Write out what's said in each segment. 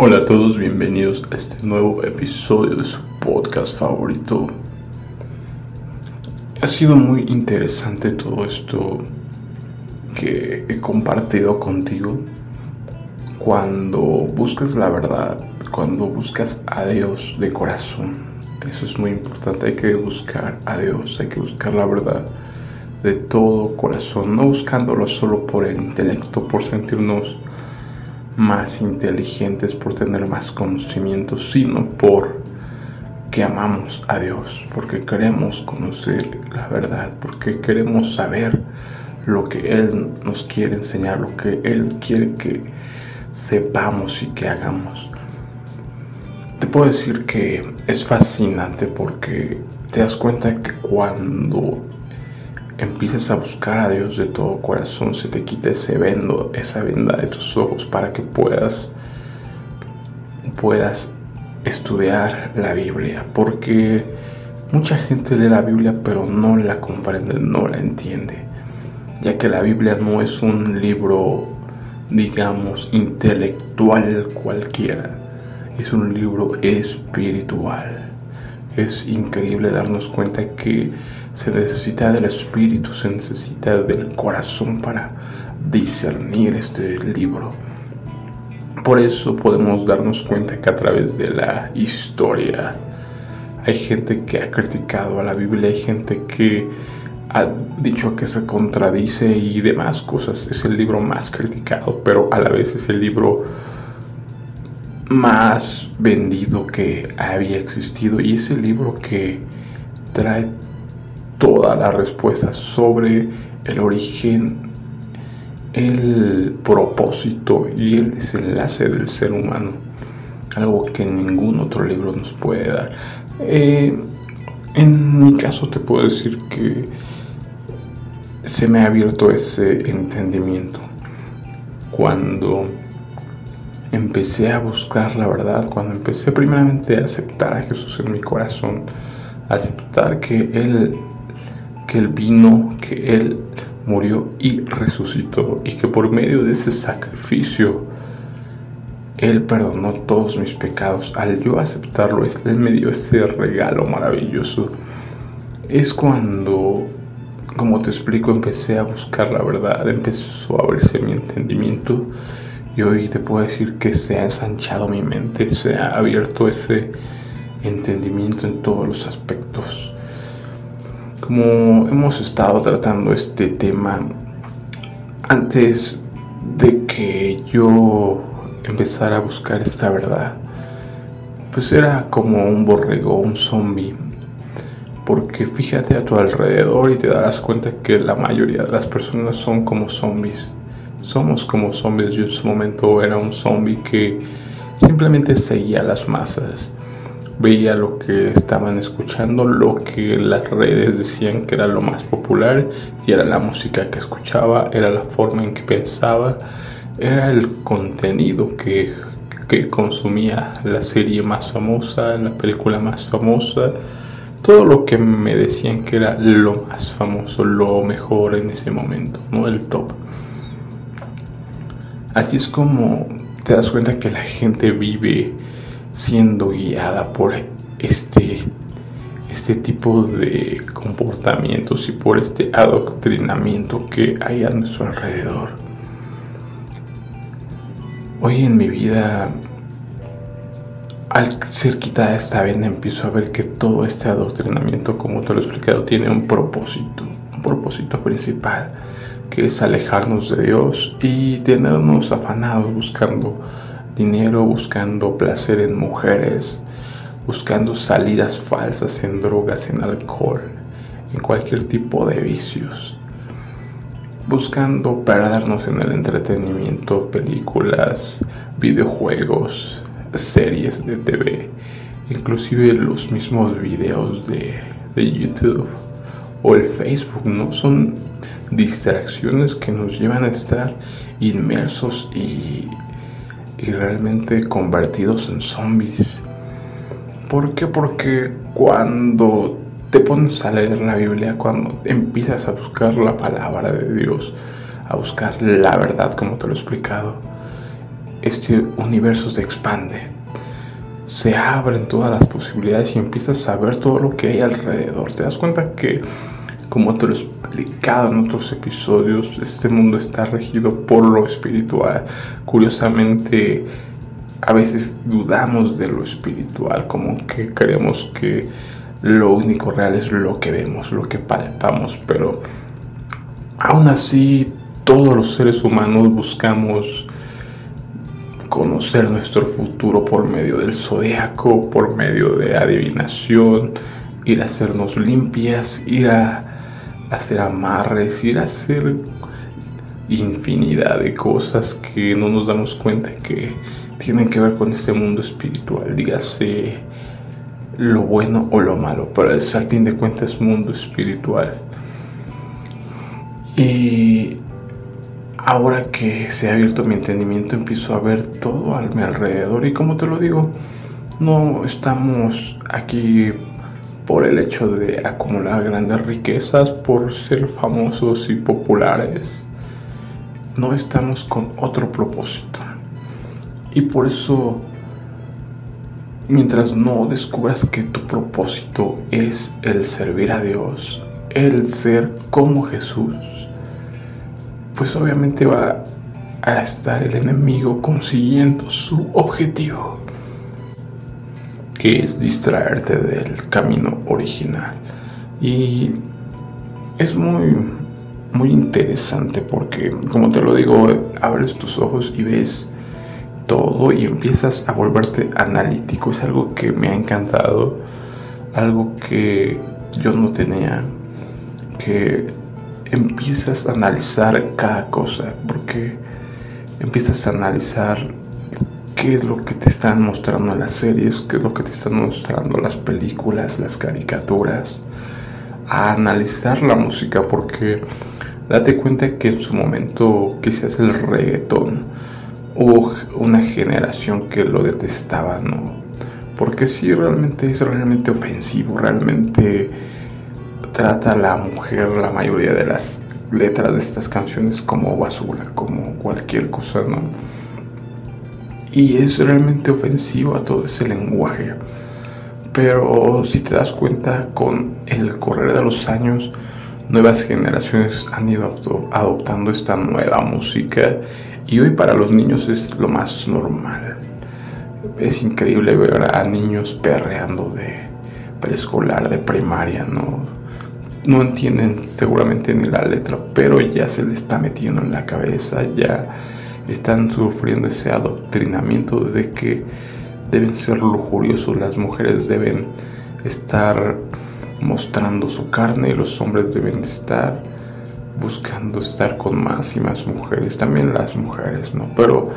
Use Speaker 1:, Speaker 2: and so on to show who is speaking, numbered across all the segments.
Speaker 1: Hola a todos, bienvenidos a este nuevo episodio de su podcast favorito. Ha sido muy interesante todo esto que he compartido contigo. Cuando buscas la verdad, cuando buscas a Dios de corazón, eso es muy importante. Hay que buscar a Dios, hay que buscar la verdad de todo corazón, no buscándolo solo por el intelecto, por sentirnos más inteligentes, por tener más conocimientos, sino por que amamos a Dios, porque queremos conocer la verdad, porque queremos saber lo que Él nos quiere enseñar, lo que Él quiere que sepamos y que hagamos. Te puedo decir que es fascinante porque te das cuenta que cuando empieces a buscar a Dios de todo corazón, se te quita ese vendo, esa venda de tus ojos para que puedas, puedas estudiar la Biblia. Porque mucha gente lee la Biblia pero no la comprende, no la entiende. Ya que la Biblia no es un libro, digamos, intelectual cualquiera. Es un libro espiritual. Es increíble darnos cuenta que se necesita del espíritu, se necesita del corazón para discernir este libro. Por eso podemos darnos cuenta que a través de la historia hay gente que ha criticado a la Biblia, hay gente que ha dicho que se contradice y demás cosas. Es el libro más criticado, pero a la vez es el libro más vendido que había existido y es el libro que trae toda la respuesta sobre el origen, el propósito y el desenlace del ser humano. Algo que ningún otro libro nos puede dar. Eh, en mi caso te puedo decir que se me ha abierto ese entendimiento cuando empecé a buscar la verdad, cuando empecé primeramente a aceptar a Jesús en mi corazón, aceptar que Él que Él vino, que Él murió y resucitó y que por medio de ese sacrificio Él perdonó todos mis pecados. Al yo aceptarlo, Él me dio ese regalo maravilloso. Es cuando, como te explico, empecé a buscar la verdad, empezó a abrirse mi entendimiento y hoy te puedo decir que se ha ensanchado mi mente, se ha abierto ese entendimiento en todos los aspectos. Como hemos estado tratando este tema antes de que yo empezara a buscar esta verdad, pues era como un borrego, un zombie. Porque fíjate a tu alrededor y te darás cuenta que la mayoría de las personas son como zombies. Somos como zombies. Yo en su momento era un zombie que simplemente seguía las masas veía lo que estaban escuchando, lo que las redes decían que era lo más popular y era la música que escuchaba, era la forma en que pensaba, era el contenido que, que consumía la serie más famosa, la película más famosa, todo lo que me decían que era lo más famoso, lo mejor en ese momento, no el top. Así es como te das cuenta que la gente vive siendo guiada por este, este tipo de comportamientos y por este adoctrinamiento que hay a nuestro alrededor. Hoy en mi vida, al ser quitada esta venda, empiezo a ver que todo este adoctrinamiento, como te lo he explicado, tiene un propósito, un propósito principal, que es alejarnos de Dios y tenernos afanados buscando dinero, buscando placer en mujeres, buscando salidas falsas en drogas, en alcohol, en cualquier tipo de vicios, buscando perdernos en el entretenimiento, películas, videojuegos, series de TV, inclusive los mismos videos de, de YouTube o el Facebook, ¿no? Son distracciones que nos llevan a estar inmersos y y realmente convertidos en zombies. ¿Por qué? Porque cuando te pones a leer la Biblia, cuando empiezas a buscar la palabra de Dios, a buscar la verdad, como te lo he explicado, este universo se expande, se abren todas las posibilidades y empiezas a ver todo lo que hay alrededor. Te das cuenta que, como te lo he explicado en otros episodios, este mundo está regido por lo espiritual. Curiosamente, a veces dudamos de lo espiritual, como que creemos que lo único real es lo que vemos, lo que palpamos, pero aún así todos los seres humanos buscamos conocer nuestro futuro por medio del zodiaco, por medio de adivinación, ir a hacernos limpias, ir a hacer amarres, ir a hacer infinidad de cosas que no nos damos cuenta que tienen que ver con este mundo espiritual, dígase lo bueno o lo malo, pero es al fin de cuentas mundo espiritual. Y ahora que se ha abierto mi entendimiento, empiezo a ver todo a mi alrededor y como te lo digo, no estamos aquí por el hecho de acumular grandes riquezas, por ser famosos y populares. No estamos con otro propósito. Y por eso, mientras no descubras que tu propósito es el servir a Dios, el ser como Jesús, pues obviamente va a estar el enemigo consiguiendo su objetivo, que es distraerte del camino original. Y es muy, muy interesante porque, como te lo digo, abres tus ojos y ves todo y empiezas a volverte analítico. Es algo que me ha encantado, algo que yo no tenía, que empiezas a analizar cada cosa, porque empiezas a analizar qué es lo que te están mostrando las series, qué es lo que te están mostrando las películas, las caricaturas, analizar la música, porque date cuenta que en su momento quizás el reggaetón hubo una generación que lo detestaba, ¿no? Porque sí, realmente es realmente ofensivo, realmente trata a la mujer la mayoría de las letras de estas canciones como basura, como cualquier cosa, ¿no? Y es realmente ofensivo a todo ese lenguaje. Pero si te das cuenta, con el correr de los años, nuevas generaciones han ido adoptando esta nueva música y hoy para los niños es lo más normal. Es increíble ver a niños perreando de preescolar, de primaria, ¿no? no entienden seguramente ni la letra, pero ya se les está metiendo en la cabeza, ya están sufriendo ese adoctrinamiento de que deben ser lujuriosos, las mujeres deben estar mostrando su carne y los hombres deben estar buscando estar con más y más mujeres, también las mujeres, ¿no? Pero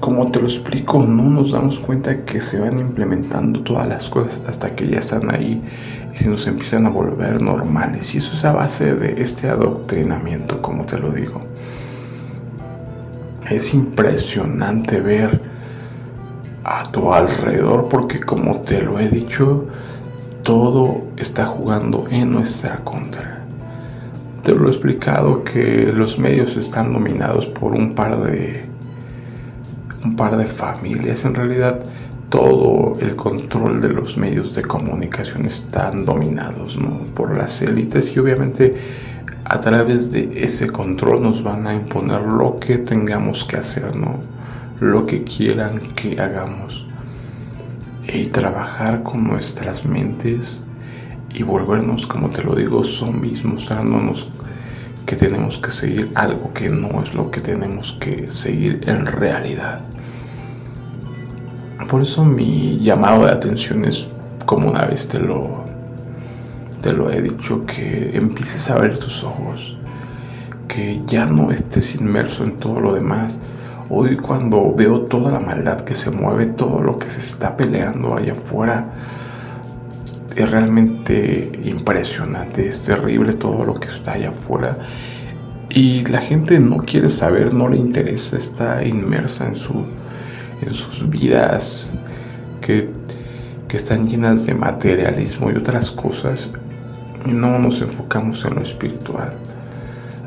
Speaker 1: como te lo explico, no nos damos cuenta que se van implementando todas las cosas hasta que ya están ahí y se nos empiezan a volver normales. Y eso es a base de este adoctrinamiento, como te lo digo. Es impresionante ver a tu alrededor porque como te lo he dicho, todo está jugando en nuestra contra. Te lo he explicado que los medios están dominados por un par de un par de familias. En realidad todo el control de los medios de comunicación están dominados por las élites y obviamente a través de ese control nos van a imponer lo que tengamos que hacer, ¿no? lo que quieran que hagamos. Y trabajar con nuestras mentes y volvernos, como te lo digo, zombies, mostrándonos que tenemos que seguir algo que no es lo que tenemos que seguir en realidad. Por eso mi llamado de atención es, como una vez te lo, te lo he dicho, que empieces a abrir tus ojos, que ya no estés inmerso en todo lo demás. Hoy cuando veo toda la maldad que se mueve, todo lo que se está peleando allá afuera, es realmente impresionante, es terrible todo lo que está allá afuera. Y la gente no quiere saber, no le interesa, está inmersa en su en sus vidas que, están llenas de materialismo y otras cosas, no nos enfocamos en lo espiritual.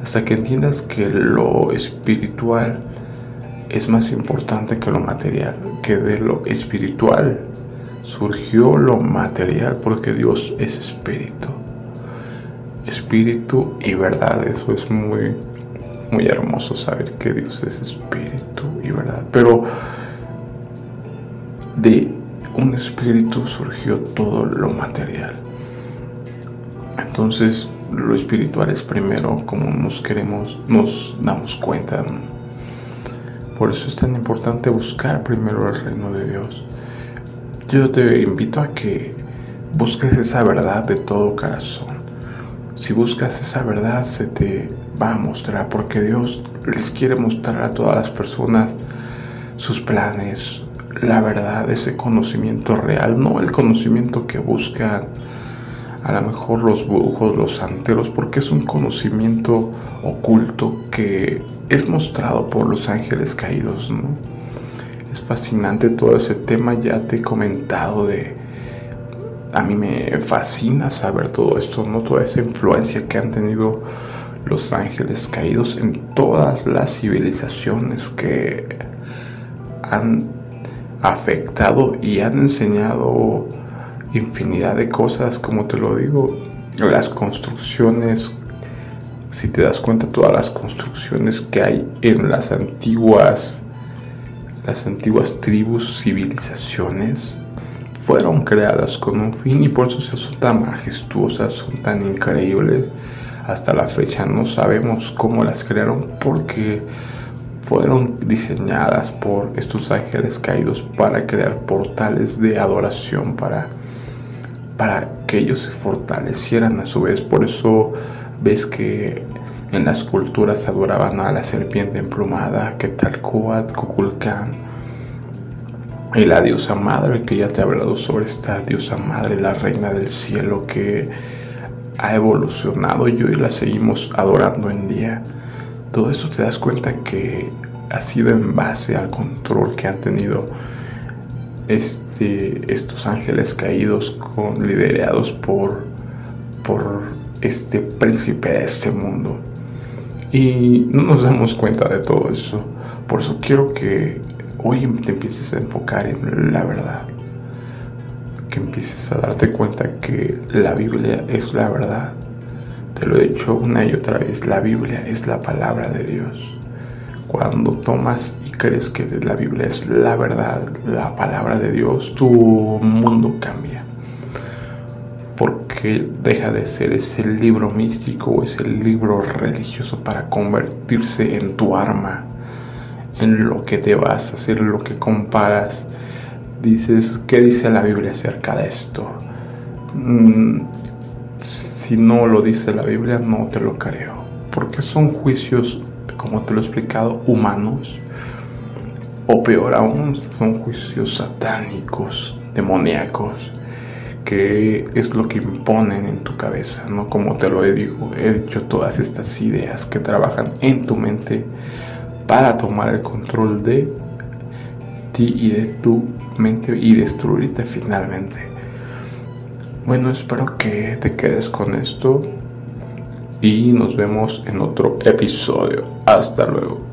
Speaker 1: Hasta que entiendas que lo espiritual es más importante que lo material, que de lo espiritual surgió lo material, porque Dios es espíritu. Espíritu y verdad, eso es muy, muy hermoso saber que Dios es espíritu y verdad. Pero de un espíritu surgió todo lo material. Entonces, lo espiritual es primero, como nos queremos, nos damos cuenta. Por eso es tan importante buscar primero el reino de Dios. Yo te invito a que busques esa verdad de todo corazón. Si buscas esa verdad, se te va a mostrar, porque Dios les quiere mostrar a todas las personas sus planes, la verdad, ese conocimiento real, no el conocimiento que buscan a lo mejor los brujos, los santeros, porque es un conocimiento oculto que es mostrado por los ángeles caídos, ¿no? Es fascinante todo ese tema, ya te he comentado de... A mí me fascina saber todo esto, ¿no? Toda esa influencia que han tenido los ángeles caídos en todas las civilizaciones que han afectado y han enseñado infinidad de cosas, como te lo digo, las construcciones, si te das cuenta, todas las construcciones que hay en las antiguas, las antiguas tribus, civilizaciones, fueron creadas con un fin y por eso son tan majestuosas, son tan increíbles. Hasta la fecha no sabemos cómo las crearon porque fueron diseñadas por estos ángeles caídos para crear portales de adoración para para que ellos se fortalecieran a su vez. Por eso ves que en las culturas adoraban a la serpiente emplumada, que tal Quetzalcóatl, Kukulcán, y la diosa madre, que ya te he hablado sobre esta diosa madre, la reina del cielo, que ha evolucionado y hoy la seguimos adorando en día. Todo esto te das cuenta que ha sido en base al control que han tenido este, estos ángeles caídos con, liderados por, por este príncipe de este mundo. Y no nos damos cuenta de todo eso. Por eso quiero que hoy te empieces a enfocar en la verdad. Que empieces a darte cuenta que la Biblia es la verdad. Te lo he dicho una y otra vez, la Biblia es la palabra de Dios. Cuando tomas crees que la Biblia es la verdad, la palabra de Dios, tu mundo cambia. Porque deja de ser ese libro místico o ese libro religioso para convertirse en tu arma, en lo que te vas a hacer, lo que comparas. Dices, ¿qué dice la Biblia acerca de esto? Mm, si no lo dice la Biblia, no te lo creo. Porque son juicios, como te lo he explicado, humanos o peor aún, son juicios satánicos, demoníacos, que es lo que imponen en tu cabeza, ¿no? Como te lo he dicho, he dicho todas estas ideas que trabajan en tu mente para tomar el control de ti y de tu mente y destruirte finalmente. Bueno, espero que te quedes con esto y nos vemos en otro episodio. Hasta luego.